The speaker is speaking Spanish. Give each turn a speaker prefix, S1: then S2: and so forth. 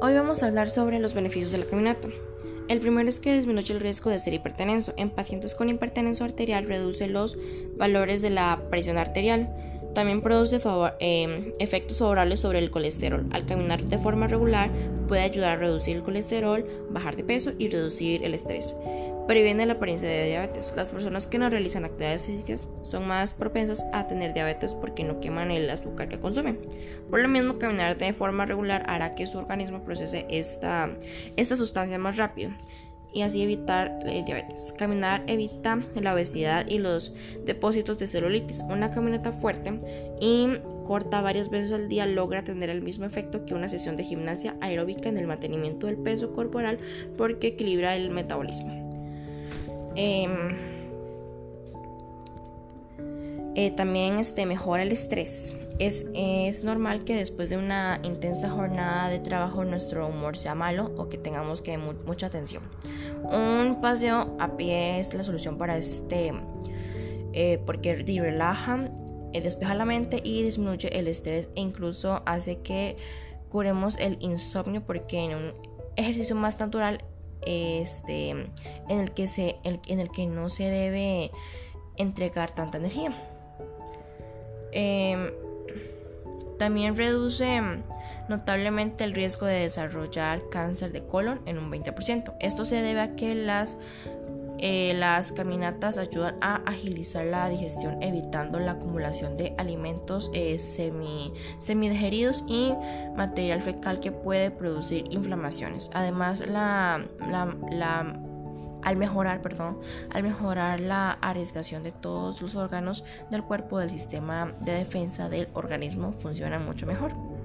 S1: Hoy vamos a hablar sobre los beneficios de la caminata. El primero es que disminuye el riesgo de ser hipertenso. En pacientes con hipertensión arterial reduce los valores de la presión arterial. También produce em, efectos favorables sobre el colesterol. Al caminar de forma regular puede ayudar a reducir el colesterol, bajar de peso y reducir el estrés. Previene la apariencia de diabetes. Las personas que no realizan actividades físicas son más propensas a tener diabetes porque no queman el azúcar que consumen. Por lo mismo, caminar de forma regular hará que su organismo procese esta, esta sustancia más rápido y así evitar el diabetes. Caminar evita la obesidad y los depósitos de celulitis. Una caminata fuerte y corta varias veces al día logra tener el mismo efecto que una sesión de gimnasia aeróbica en el mantenimiento del peso corporal porque equilibra el metabolismo. Em, eh, también este, mejora el estrés. Es, es, normal que después de una intensa jornada de trabajo nuestro humor sea malo o que tengamos que mucha tensión. Un paseo a pie es la solución para este eh, porque relaja, eh, despeja la mente y disminuye el estrés e incluso hace que curemos el insomnio porque en un ejercicio más natural este, en, el que se, en el que no se debe entregar tanta energía. Em, también reduce notablemente el riesgo de desarrollar cáncer de colon en un 20%. Esto se debe a que las eh, las caminatas ayudan a agilizar la digestión evitando la acumulación de alimentos eh, semi, semidigeridos y material fecal que puede producir inflamaciones. Además, la, al mejorar, perdón, al mejorar la arriesgación de todos los órganos del cuerpo del sistema de defensa del organismo funciona mucho mejor.